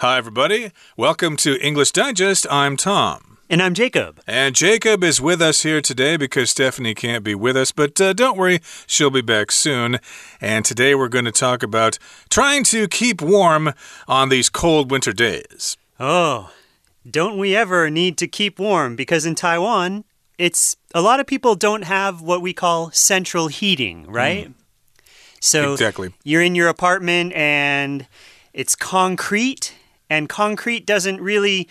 Hi, everybody. Welcome to English Digest. I'm Tom. And I'm Jacob. And Jacob is with us here today because Stephanie can't be with us, but uh, don't worry, she'll be back soon. And today we're going to talk about trying to keep warm on these cold winter days. Oh, don't we ever need to keep warm? Because in Taiwan, it's a lot of people don't have what we call central heating, right? Mm. So exactly. you're in your apartment and it's concrete and concrete doesn't really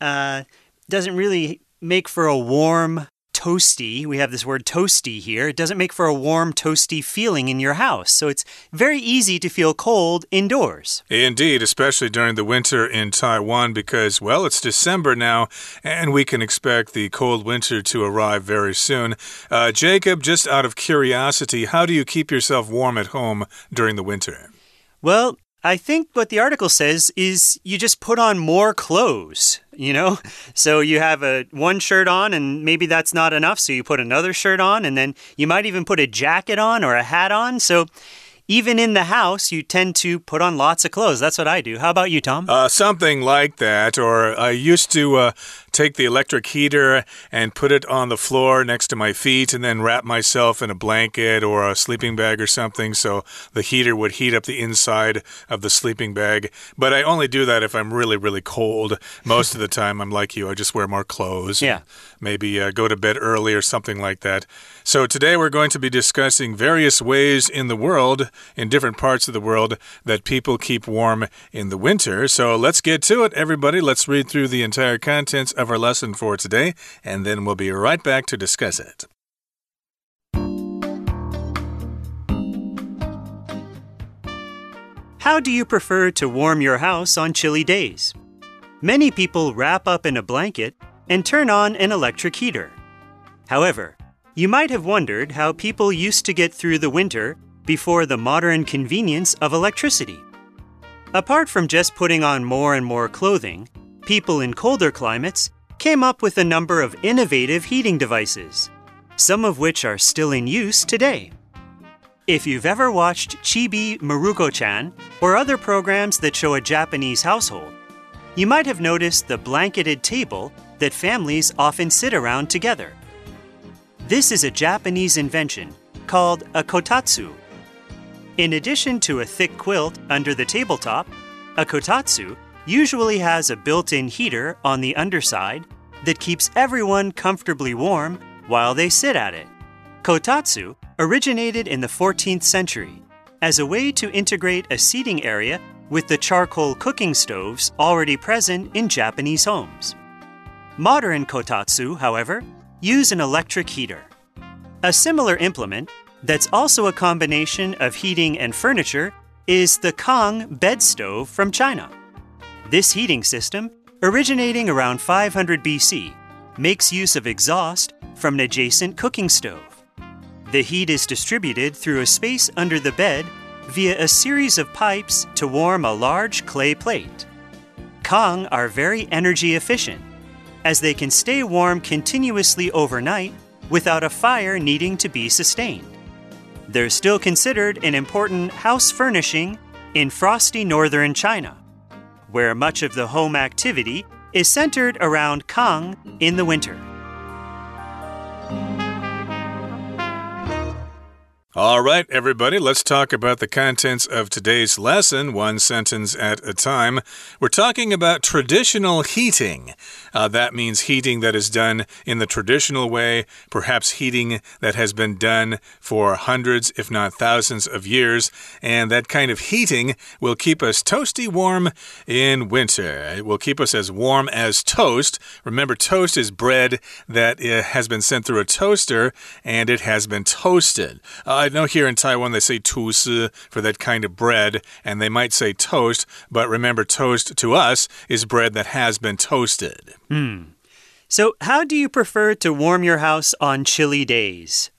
uh, doesn't really make for a warm toasty. We have this word toasty here. It doesn't make for a warm, toasty feeling in your house. So it's very easy to feel cold indoors. Indeed, especially during the winter in Taiwan because, well, it's December now and we can expect the cold winter to arrive very soon. Uh, Jacob, just out of curiosity, how do you keep yourself warm at home during the winter? Well, I think what the article says is you just put on more clothes, you know? So you have a one shirt on and maybe that's not enough, so you put another shirt on and then you might even put a jacket on or a hat on. So even in the house, you tend to put on lots of clothes. That's what I do. How about you, Tom? Uh, something like that. Or I used to uh, take the electric heater and put it on the floor next to my feet and then wrap myself in a blanket or a sleeping bag or something so the heater would heat up the inside of the sleeping bag. But I only do that if I'm really, really cold. Most of the time, I'm like you, I just wear more clothes. Yeah. Maybe uh, go to bed early or something like that. So today we're going to be discussing various ways in the world, in different parts of the world, that people keep warm in the winter. So let's get to it, everybody. Let's read through the entire contents of our lesson for today, and then we'll be right back to discuss it. How do you prefer to warm your house on chilly days? Many people wrap up in a blanket and turn on an electric heater. However, you might have wondered how people used to get through the winter before the modern convenience of electricity. Apart from just putting on more and more clothing, people in colder climates came up with a number of innovative heating devices, some of which are still in use today. If you've ever watched Chibi Maruko chan or other programs that show a Japanese household, you might have noticed the blanketed table that families often sit around together. This is a Japanese invention called a kotatsu. In addition to a thick quilt under the tabletop, a kotatsu usually has a built in heater on the underside that keeps everyone comfortably warm while they sit at it. Kotatsu originated in the 14th century as a way to integrate a seating area with the charcoal cooking stoves already present in Japanese homes. Modern kotatsu, however, use an electric heater. A similar implement that's also a combination of heating and furniture is the Kang bed stove from China. This heating system, originating around 500 BC, makes use of exhaust from an adjacent cooking stove. The heat is distributed through a space under the bed via a series of pipes to warm a large clay plate. Kang are very energy efficient as they can stay warm continuously overnight without a fire needing to be sustained. They're still considered an important house furnishing in frosty northern China, where much of the home activity is centered around Kang in the winter. All right, everybody, let's talk about the contents of today's lesson, one sentence at a time. We're talking about traditional heating. Uh, that means heating that is done in the traditional way, perhaps heating that has been done for hundreds, if not thousands of years. And that kind of heating will keep us toasty warm in winter. It will keep us as warm as toast. Remember, toast is bread that uh, has been sent through a toaster and it has been toasted. Uh, I know here in Taiwan they say 吐司 for that kind of bread, and they might say toast, but remember, toast to us is bread that has been toasted. Hmm. So, how do you prefer to warm your house on chilly days?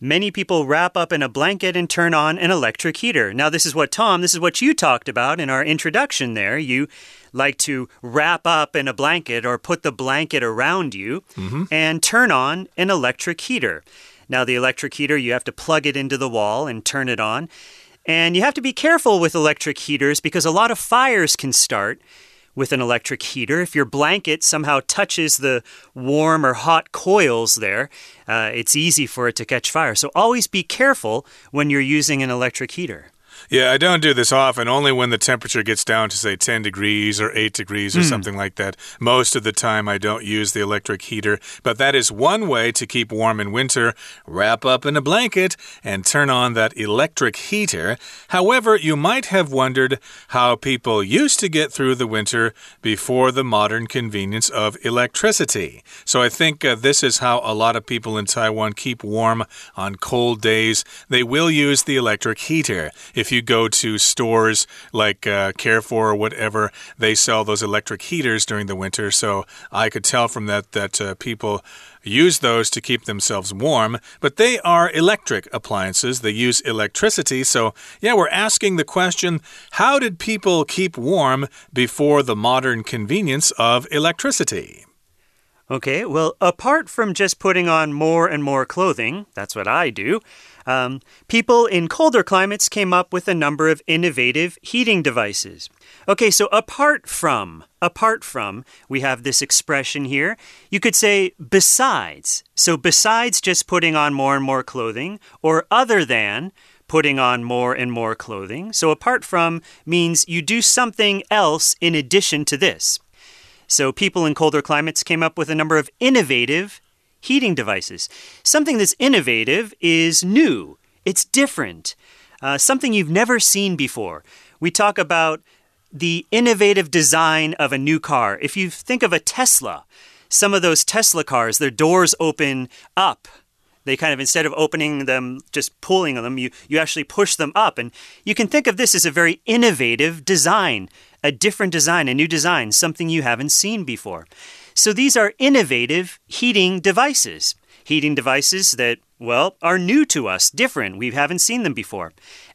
Many people wrap up in a blanket and turn on an electric heater. Now, this is what, Tom, this is what you talked about in our introduction there. You like to wrap up in a blanket or put the blanket around you mm -hmm. and turn on an electric heater. Now, the electric heater, you have to plug it into the wall and turn it on. And you have to be careful with electric heaters because a lot of fires can start with an electric heater. If your blanket somehow touches the warm or hot coils there, uh, it's easy for it to catch fire. So always be careful when you're using an electric heater. Yeah, I don't do this often, only when the temperature gets down to, say, 10 degrees or 8 degrees or mm. something like that. Most of the time, I don't use the electric heater, but that is one way to keep warm in winter. Wrap up in a blanket and turn on that electric heater. However, you might have wondered how people used to get through the winter before the modern convenience of electricity. So I think uh, this is how a lot of people in Taiwan keep warm on cold days. They will use the electric heater. If you go to stores like uh, Carrefour or whatever, they sell those electric heaters during the winter. So I could tell from that that uh, people use those to keep themselves warm, but they are electric appliances. They use electricity. So, yeah, we're asking the question how did people keep warm before the modern convenience of electricity? Okay, well, apart from just putting on more and more clothing, that's what I do. Um, people in colder climates came up with a number of innovative heating devices. Okay, so apart from, apart from, we have this expression here. You could say besides. So besides just putting on more and more clothing, or other than putting on more and more clothing. So apart from means you do something else in addition to this. So people in colder climates came up with a number of innovative heating devices. Something that's innovative is new, it's different, uh, something you've never seen before. We talk about the innovative design of a new car. If you think of a Tesla, some of those Tesla cars, their doors open up. They kind of, instead of opening them, just pulling them, you, you actually push them up. And you can think of this as a very innovative design, a different design, a new design, something you haven't seen before. So these are innovative heating devices. Heating devices that, well, are new to us, different. We haven't seen them before.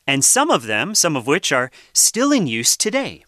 And some of them, some of which are still in use today.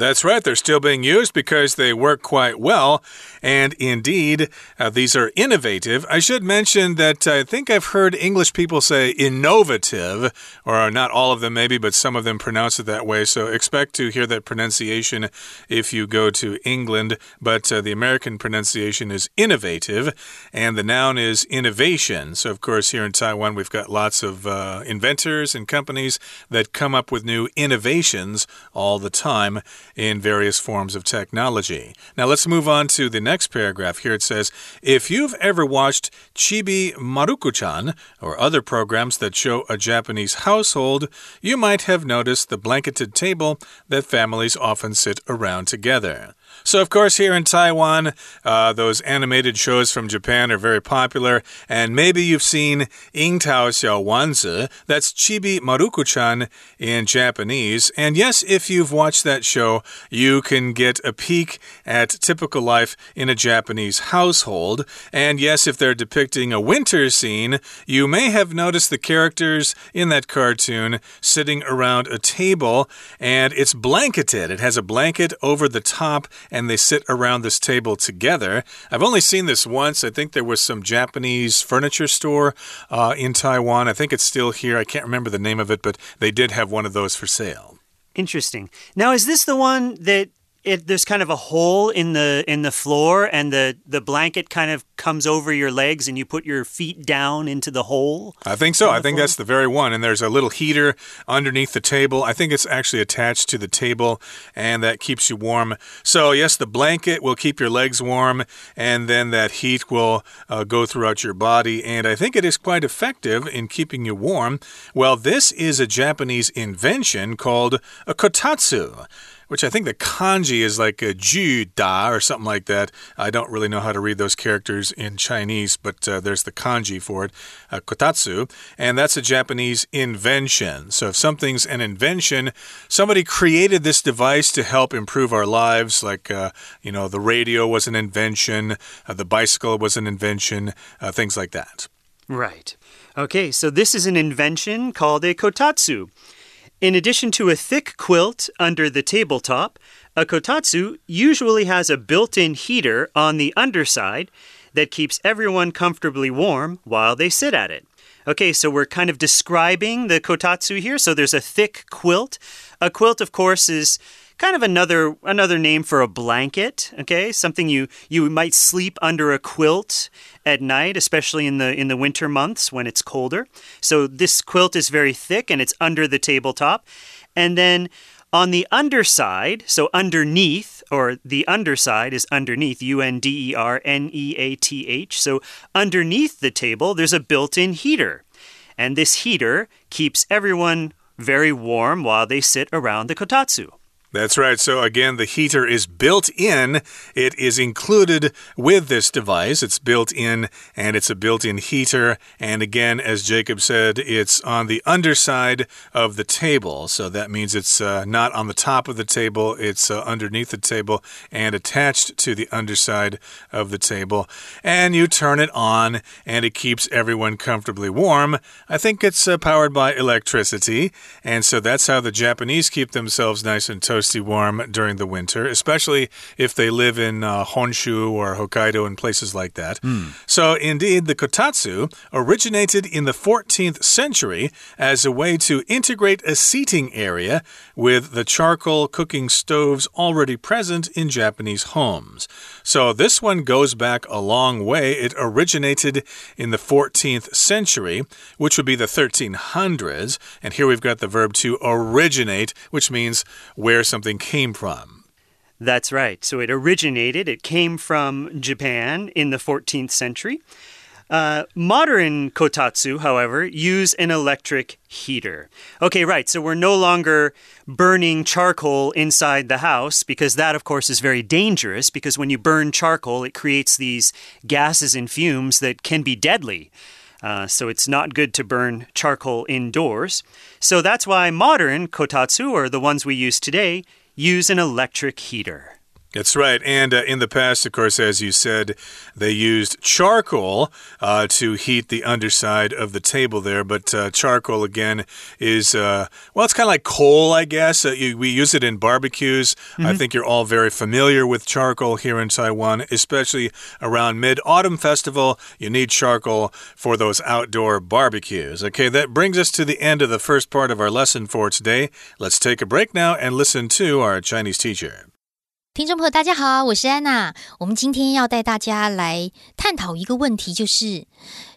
That's right. They're still being used because they work quite well. And indeed, uh, these are innovative. I should mention that I think I've heard English people say innovative, or not all of them maybe, but some of them pronounce it that way. So expect to hear that pronunciation if you go to England. But uh, the American pronunciation is innovative, and the noun is innovation. So, of course, here in Taiwan, we've got lots of uh, inventors and companies that come up with new innovations all the time in various forms of technology. Now let's move on to the next paragraph. Here it says If you've ever watched Chibi Maruko-chan or other programs that show a Japanese household, you might have noticed the blanketed table that families often sit around together. So, of course, here in Taiwan, uh, those animated shows from Japan are very popular, and maybe you've seen Yingtao Xiao Wanzi, that's Chibi Maruko-chan in Japanese. And yes, if you've watched that show, you can get a peek at typical life in a Japanese household. And yes, if they're depicting a winter scene, you may have noticed the characters in that cartoon sitting around a table, and it's blanketed. It has a blanket over the top and they sit around this table together. I've only seen this once. I think there was some Japanese furniture store uh, in Taiwan. I think it's still here. I can't remember the name of it, but they did have one of those for sale. Interesting. Now, is this the one that it, there's kind of a hole in the in the floor and the the blanket kind of comes over your legs and you put your feet down into the hole i think so. i think floor? that's the very one. And there's a little heater underneath the table. I think it's actually attached to the table and that keeps you warm. So yes the blanket will keep your legs warm and then that heat will uh, go throughout your body. And i think it is quite effective in keeping you warm. Well this is a japanese invention called a kotatsu which I think the kanji is like a ju da or something like that. I don't really know how to read those characters in Chinese, but uh, there's the kanji for it, uh, kotatsu, and that's a Japanese invention. So if something's an invention, somebody created this device to help improve our lives, like, uh, you know, the radio was an invention, uh, the bicycle was an invention, uh, things like that. Right. Okay, so this is an invention called a kotatsu. In addition to a thick quilt under the tabletop, a kotatsu usually has a built in heater on the underside that keeps everyone comfortably warm while they sit at it. Okay, so we're kind of describing the kotatsu here. So there's a thick quilt. A quilt, of course, is kind of another another name for a blanket okay something you you might sleep under a quilt at night especially in the in the winter months when it's colder so this quilt is very thick and it's under the tabletop and then on the underside, so underneath, or the underside is underneath, U N D E R N E A T H. So underneath the table, there's a built in heater. And this heater keeps everyone very warm while they sit around the kotatsu. That's right. So again, the heater is built in. It is included with this device. It's built in and it's a built in heater. And again, as Jacob said, it's on the underside of the table. So that means it's uh, not on the top of the table, it's uh, underneath the table and attached to the underside of the table. And you turn it on and it keeps everyone comfortably warm. I think it's uh, powered by electricity. And so that's how the Japanese keep themselves nice and toasty toasty warm during the winter, especially if they live in uh, Honshu or Hokkaido and places like that. Mm. So, indeed, the kotatsu originated in the 14th century as a way to integrate a seating area with the charcoal cooking stoves already present in Japanese homes. So, this one goes back a long way. It originated in the 14th century, which would be the 1300s. And here we've got the verb to originate, which means where something came from. That's right. So it originated, it came from Japan in the 14th century. Uh, modern kotatsu, however, use an electric heater. Okay, right. So we're no longer burning charcoal inside the house because that, of course, is very dangerous because when you burn charcoal, it creates these gases and fumes that can be deadly. Uh, so it's not good to burn charcoal indoors. So that's why modern kotatsu, or the ones we use today, use an electric heater. That's right. And uh, in the past, of course, as you said, they used charcoal uh, to heat the underside of the table there. But uh, charcoal, again, is, uh, well, it's kind of like coal, I guess. Uh, you, we use it in barbecues. Mm -hmm. I mm-hmm. think you're all very familiar with charcoal here in Taiwan, especially around Mid Autumn Festival. You need charcoal for those outdoor barbecues. Okay, that brings us to the end of the first part of our lesson for today. Let's take a break now and listen to our Chinese teacher. 听众朋友，大家好，我是安娜。我们今天要带大家来探讨一个问题，就是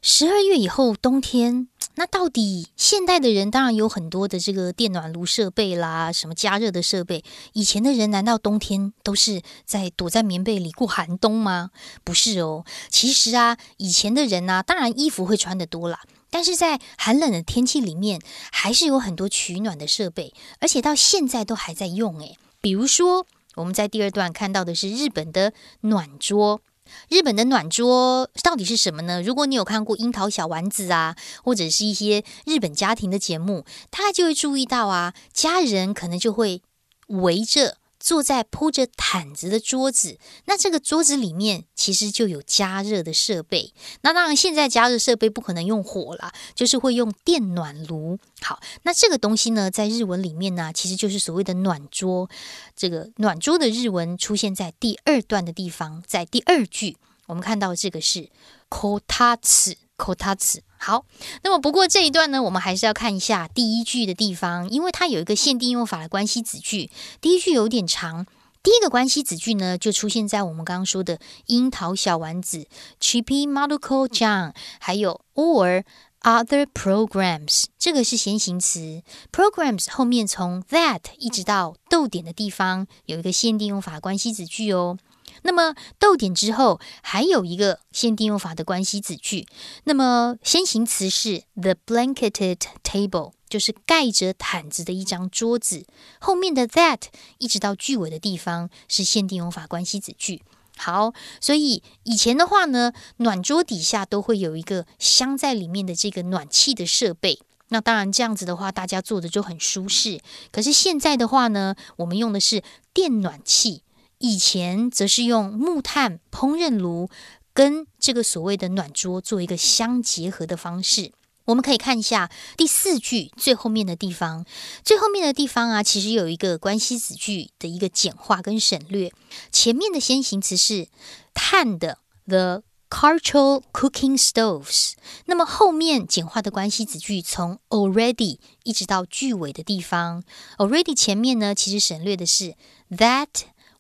十二月以后冬天，那到底现代的人当然有很多的这个电暖炉设备啦，什么加热的设备。以前的人难道冬天都是在躲在棉被里过寒冬吗？不是哦。其实啊，以前的人呢，当然衣服会穿的多啦，但是在寒冷的天气里面，还是有很多取暖的设备，而且到现在都还在用。诶，比如说。我们在第二段看到的是日本的暖桌。日本的暖桌到底是什么呢？如果你有看过《樱桃小丸子》啊，或者是一些日本家庭的节目，他就会注意到啊，家人可能就会围着。坐在铺着毯子的桌子，那这个桌子里面其实就有加热的设备。那当然，现在加热设备不可能用火啦，就是会用电暖炉。好，那这个东西呢，在日文里面呢，其实就是所谓的暖桌。这个暖桌的日文出现在第二段的地方，在第二句，我们看到这个是 kotatsu。Kotatsu 好，那么不过这一段呢，我们还是要看一下第一句的地方，因为它有一个限定用法的关系子句。第一句有点长，第一个关系子句呢，就出现在我们刚刚说的樱桃小丸子 Chippy Maruko John，还有 or other programs，这个是先行词。programs 后面从 that 一直到逗点的地方有一个限定用法关系子句哦。那么逗点之后还有一个限定用法的关系子句。那么先行词是 the blanketed table，就是盖着毯子的一张桌子。后面的 that 一直到句尾的地方是限定用法关系子句。好，所以以前的话呢，暖桌底下都会有一个镶在里面的这个暖气的设备。那当然这样子的话，大家坐的就很舒适。可是现在的话呢，我们用的是电暖气。以前则是用木炭烹饪炉跟这个所谓的暖桌做一个相结合的方式。我们可以看一下第四句最后面的地方，最后面的地方啊，其实有一个关系子句的一个简化跟省略。前面的先行词是碳的 the charcoal cooking stoves。那么后面简化的关系子句从 already 一直到句尾的地方，already 前面呢其实省略的是 that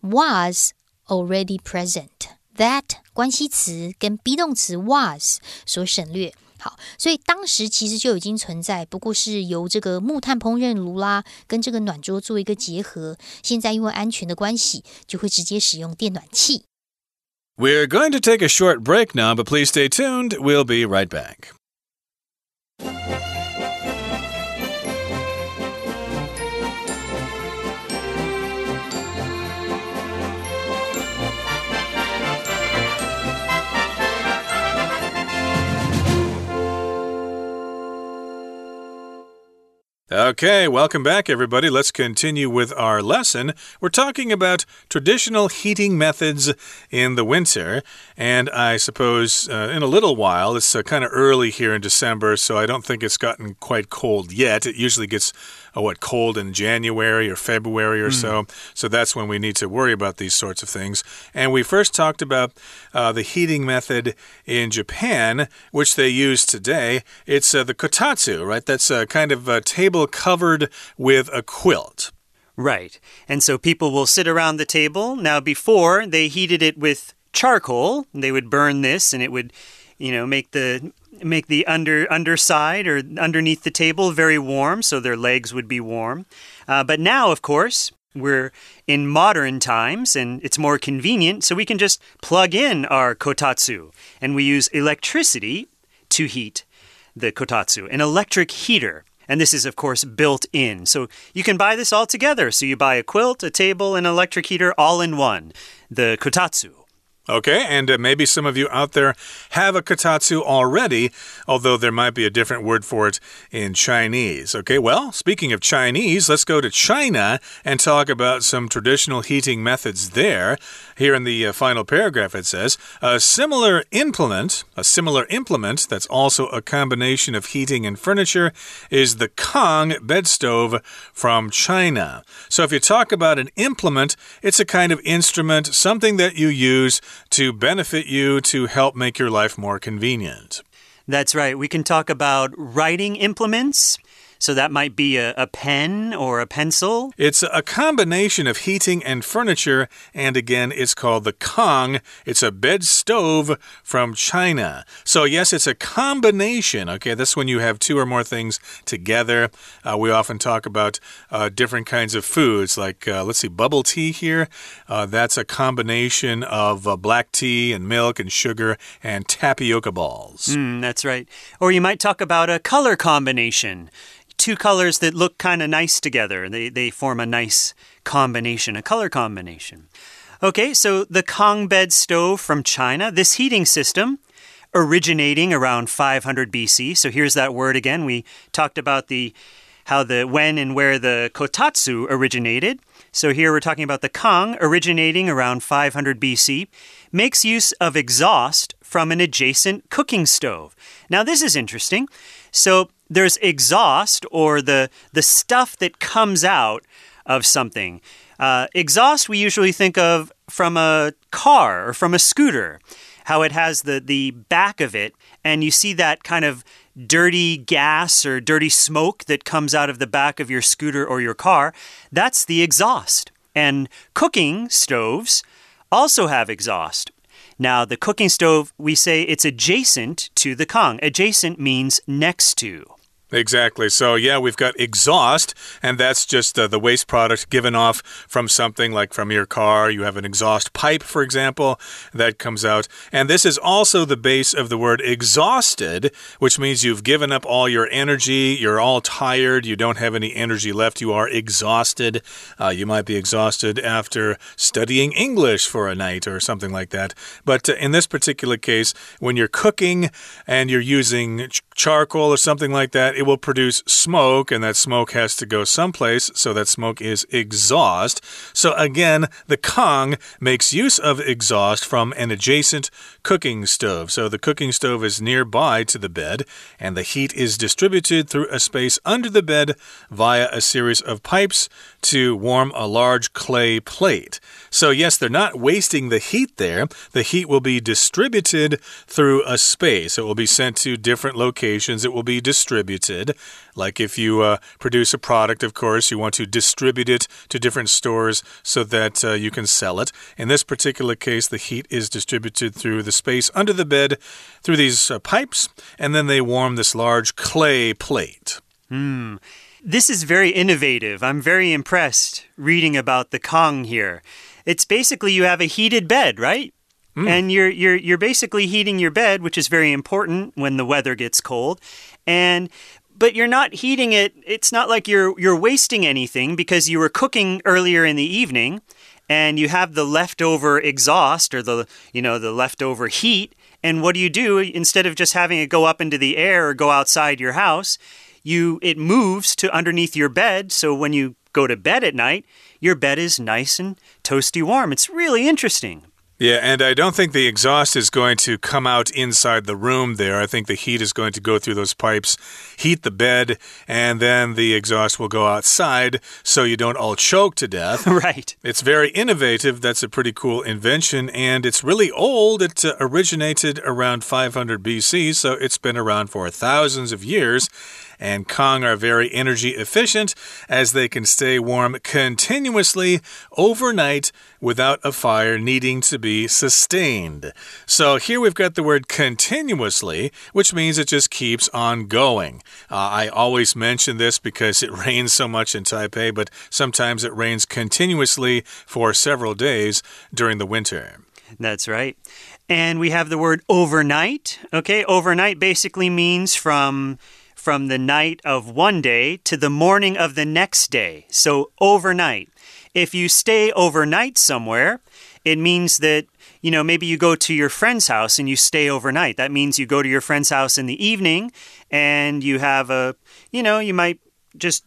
was already present。that 关系词跟 be 动词 was 所省略。好，所以当时其实就已经存在，不过是由这个木炭烹饪炉啦，跟这个暖桌做一个结合。现在因为安全的关系，就会直接使用电暖气。We're going to take a short break now, but please stay tuned. We'll be right back. Okay, welcome back, everybody. Let's continue with our lesson. We're talking about traditional heating methods in the winter. And I suppose uh, in a little while, it's uh, kind of early here in December, so I don't think it's gotten quite cold yet. It usually gets uh, what cold in January or February or mm. so. So that's when we need to worry about these sorts of things. And we first talked about uh, the heating method in Japan, which they use today. It's uh, the kotatsu, right? That's a kind of a table covered with a quilt. Right. And so people will sit around the table. Now, before they heated it with charcoal, they would burn this and it would, you know, make the make the under underside or underneath the table very warm, so their legs would be warm. Uh, but now, of course, we're in modern times and it's more convenient, so we can just plug in our kotatsu and we use electricity to heat the kotatsu, an electric heater. And this is, of course, built in. So you can buy this all together. So you buy a quilt, a table, an electric heater all in one. The kotatsu. Okay, and uh, maybe some of you out there have a kotatsu already, although there might be a different word for it in Chinese. Okay, well, speaking of Chinese, let's go to China and talk about some traditional heating methods there. Here in the uh, final paragraph, it says a similar implement, a similar implement that's also a combination of heating and furniture, is the Kang bed stove from China. So if you talk about an implement, it's a kind of instrument, something that you use to benefit you to help make your life more convenient. That's right. We can talk about writing implements. So that might be a, a, pen or a pencil. It's a combination of heating and furniture, and again, it's called the Kang. It's a bed stove from China. So, yes, it's a combination. Okay, that's when you have two or more things together. Uh, we often talk about uh, different kinds of foods, like, uh, let's see, bubble tea here. Uh, that's a combination of uh, black tea and milk and sugar and tapioca balls. Mm, that's right. Or you might talk about a color combination two colors that look kind of nice together. They, they form a nice combination, a color combination. Okay, so the Kang bed stove from China, this heating system originating around 500 BC. So here's that word again. We talked about the how the when and where the kotatsu originated. So here we're talking about the Kang originating around 500 BC makes use of exhaust from an adjacent cooking stove. Now this is interesting. So there's exhaust or the the stuff that comes out of something. Uh, exhaust we usually think of from a car or from a scooter, how it has the the back of it, and you see that kind of dirty gas or dirty smoke that comes out of the back of your scooter or your car. That's the exhaust. And cooking stoves also have exhaust. Now, the cooking stove, we say it's adjacent to the Kang. Adjacent means next to. Exactly. So, yeah, we've got exhaust, and that's just uh, the waste product given off from something like from your car. You have an exhaust pipe, for example, that comes out. And this is also the base of the word exhausted, which means you've given up all your energy. You're all tired. You don't have any energy left. You are exhausted. Uh, you might be exhausted after studying English for a night or something like that. But uh, in this particular case, when you're cooking and you're using ch charcoal or something like that, it will produce smoke, and that smoke has to go someplace, so that smoke is exhaust. So again, the Kang makes use of exhaust from an adjacent cooking stove. So the cooking stove is nearby to the bed, and the heat is distributed through a space under the bed via a series of pipes to warm a large clay plate. So, yes, they're not wasting the heat there. The heat will be distributed through a space. It will be sent to different locations. It will be distributed. Like if you uh, produce a product, of course, you want to distribute it to different stores so that uh, you can sell it. In this particular case, the heat is distributed through the space under the bed through these uh, pipes, and then they warm this large clay plate. Hmm. This is very innovative. I'm very impressed reading about the Kang here. It's basically you have a heated bed, right? Mm. And you're you're you're basically heating your bed, which is very important when the weather gets cold. And but you're not heating it. It's not like you're you're wasting anything because you were cooking earlier in the evening and you have the leftover exhaust or the you know the leftover heat and what do you do instead of just having it go up into the air or go outside your house you it moves to underneath your bed so when you go to bed at night your bed is nice and toasty warm. It's really interesting. Yeah, and I don't think the exhaust is going to come out inside the room there. I think the heat is going to go through those pipes, heat the bed, and then the exhaust will go outside so you don't all choke to death. right. It's very innovative. That's a pretty cool invention, and it's really old. It uh, originated around 500 BC, so it's been around for thousands of years and Kang are very energy efficient as they can stay warm continuously overnight without a fire needing to be sustained. So here we've got the word continuously, which means it just keeps on going. Uh, I always mention this because it rains so much in Taipei, but sometimes it rains continuously for several days during the winter. That's right. And we have the word overnight. Okay, overnight basically means from from the night of one day to the morning of the next day. So, overnight. If you stay overnight somewhere, it means that, you know, maybe you go to your friend's house and you stay overnight. That means you go to your friend's house in the evening and you have a, you know, you might just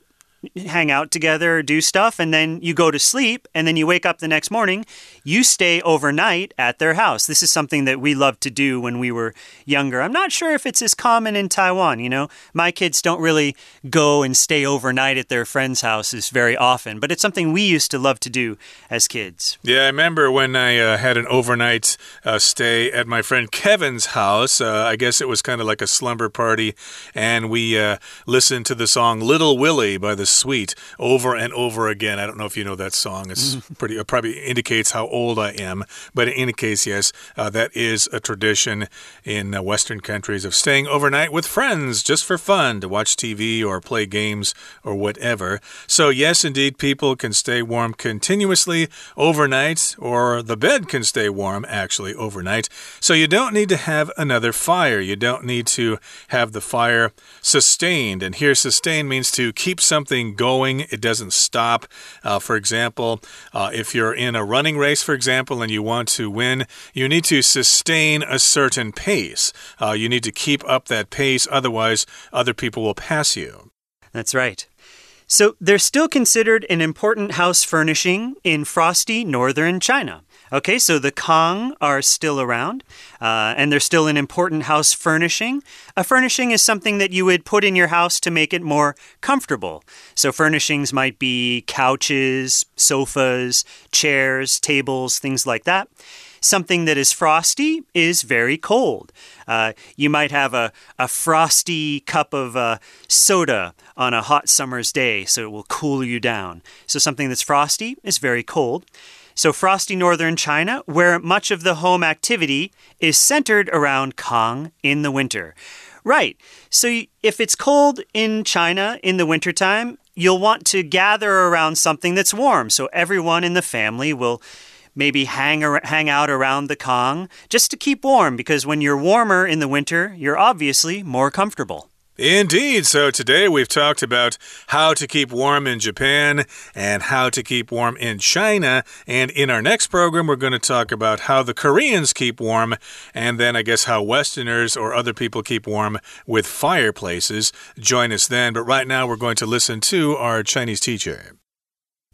hang out together, do stuff, and then you go to sleep, and then you wake up the next morning. You stay overnight at their house. This is something that we loved to do when we were younger. I'm not sure if it's as common in Taiwan. You know, my kids don't really go and stay overnight at their friends' houses very often, but it's something we used to love to do as kids. Yeah, I remember when I uh, had an overnight uh, stay at my friend Kevin's house. Uh, I guess it was kind of like a slumber party, and we uh, listened to the song Little Willie by the Sweet over and over again. I don't know if you know that song. It's pretty, it probably indicates how old I am. But in any case, yes, uh, that is a tradition in uh, Western countries of staying overnight with friends just for fun to watch TV or play games or whatever. So, yes, indeed, people can stay warm continuously overnight, or the bed can stay warm actually overnight. So, you don't need to have another fire. You don't need to have the fire sustained. And here, sustained means to keep something going, it doesn't stop. Uh, for example, uh, if you're in a running race, for example, and you want to win, you need to sustain a certain pace. Uh, you need to keep up that pace, otherwise, other people will pass you. That's right. So they're still considered an important house furnishing in frosty northern China. Okay, so the Kang are still around, uh, and they're still an important house furnishing. A furnishing is something that you would put in your house to make it more comfortable. So, furnishings might be couches, sofas, chairs, tables, things like that. Something that is frosty is very cold. Uh, you might have a, a frosty cup of uh, soda on a hot summer's day, so it will cool you down. So, something that's frosty is very cold. So, frosty northern China, where much of the home activity is centered around Kang in the winter. Right. So, if it's cold in China in the wintertime, you'll want to gather around something that's warm. So, everyone in the family will maybe hang, hang out around the Kong just to keep warm because when you're warmer in the winter, you're obviously more comfortable. Indeed. So today we've talked about how to keep warm in Japan and how to keep warm in China. And in our next program, we're going to talk about how the Koreans keep warm and then I guess how Westerners or other people keep warm with fireplaces. Join us then. But right now, we're going to listen to our Chinese teacher.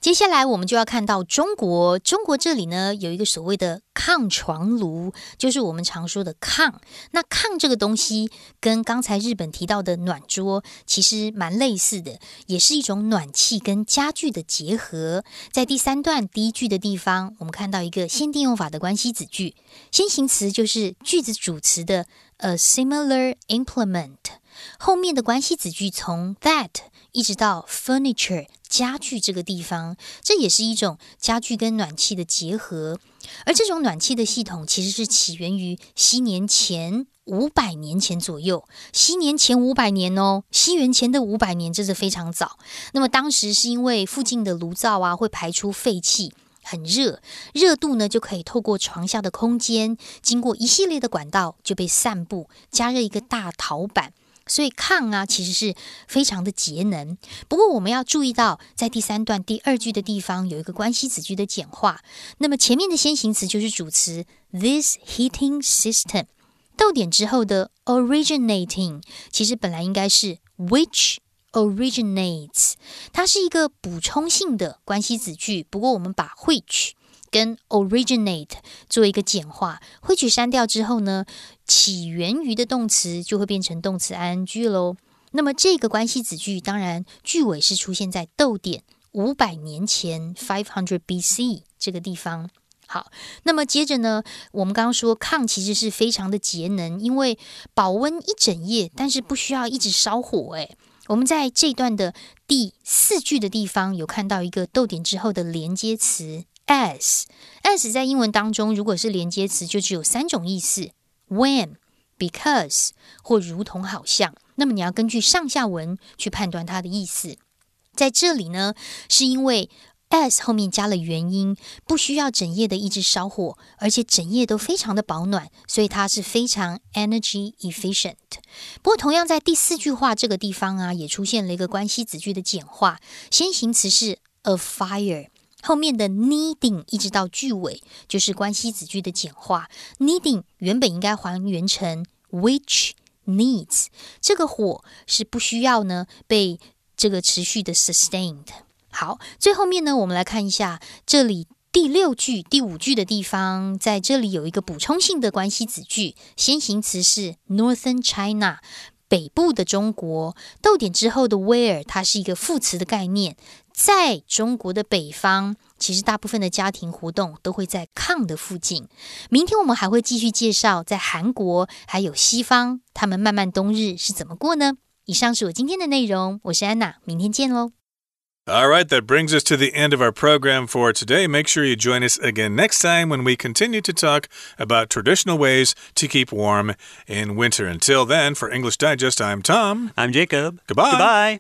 接下来我们就要看到中国，中国这里呢有一个所谓的炕床炉，就是我们常说的炕。那炕这个东西跟刚才日本提到的暖桌其实蛮类似的，也是一种暖气跟家具的结合。在第三段第一句的地方，我们看到一个限定用法的关系子句，先行词就是句子主词的 a similar implement，后面的关系子句从 that 一直到 furniture。家具这个地方，这也是一种家具跟暖气的结合。而这种暖气的系统其实是起源于西年前五百年前左右。西年前五百年哦，西元前的五百年，这是非常早。那么当时是因为附近的炉灶啊会排出废气，很热，热度呢就可以透过床下的空间，经过一系列的管道就被散布，加热一个大陶板。所以抗啊，其实是非常的节能。不过我们要注意到，在第三段第二句的地方有一个关系子句的简化。那么前面的先行词就是主词 this heating system，逗点之后的 originating，其实本来应该是 which originates，它是一个补充性的关系子句。不过我们把 which 跟 originate 做一个简化，会取删掉之后呢，起源于的动词就会变成动词 ing 喽。那么这个关系子句当然句尾是出现在逗点五百年前 five hundred BC 这个地方。好，那么接着呢，我们刚刚说炕其实是非常的节能，因为保温一整夜，但是不需要一直烧火。诶，我们在这段的第四句的地方有看到一个逗点之后的连接词。As as 在英文当中，如果是连接词，就只有三种意思：when、because 或如同、好像。那么你要根据上下文去判断它的意思。在这里呢，是因为 as 后面加了元音，不需要整夜的一直烧火，而且整夜都非常的保暖，所以它是非常 energy efficient。不过，同样在第四句话这个地方啊，也出现了一个关系子句的简化，先行词是 a fire。后面的 needing 一直到句尾就是关系子句的简化。needing 原本应该还原成 which needs，这个火是不需要呢被这个持续的 sustained。好，最后面呢，我们来看一下这里第六句、第五句的地方，在这里有一个补充性的关系子句，先行词是 Northern China。北部的中国，逗点之后的 where，它是一个副词的概念。在中国的北方，其实大部分的家庭活动都会在炕的附近。明天我们还会继续介绍在韩国还有西方，他们漫漫冬日是怎么过呢？以上是我今天的内容，我是安娜，明天见喽。All right, that brings us to the end of our program for today. Make sure you join us again next time when we continue to talk about traditional ways to keep warm in winter. Until then, for English Digest, I'm Tom. I'm Jacob. Goodbye. Goodbye.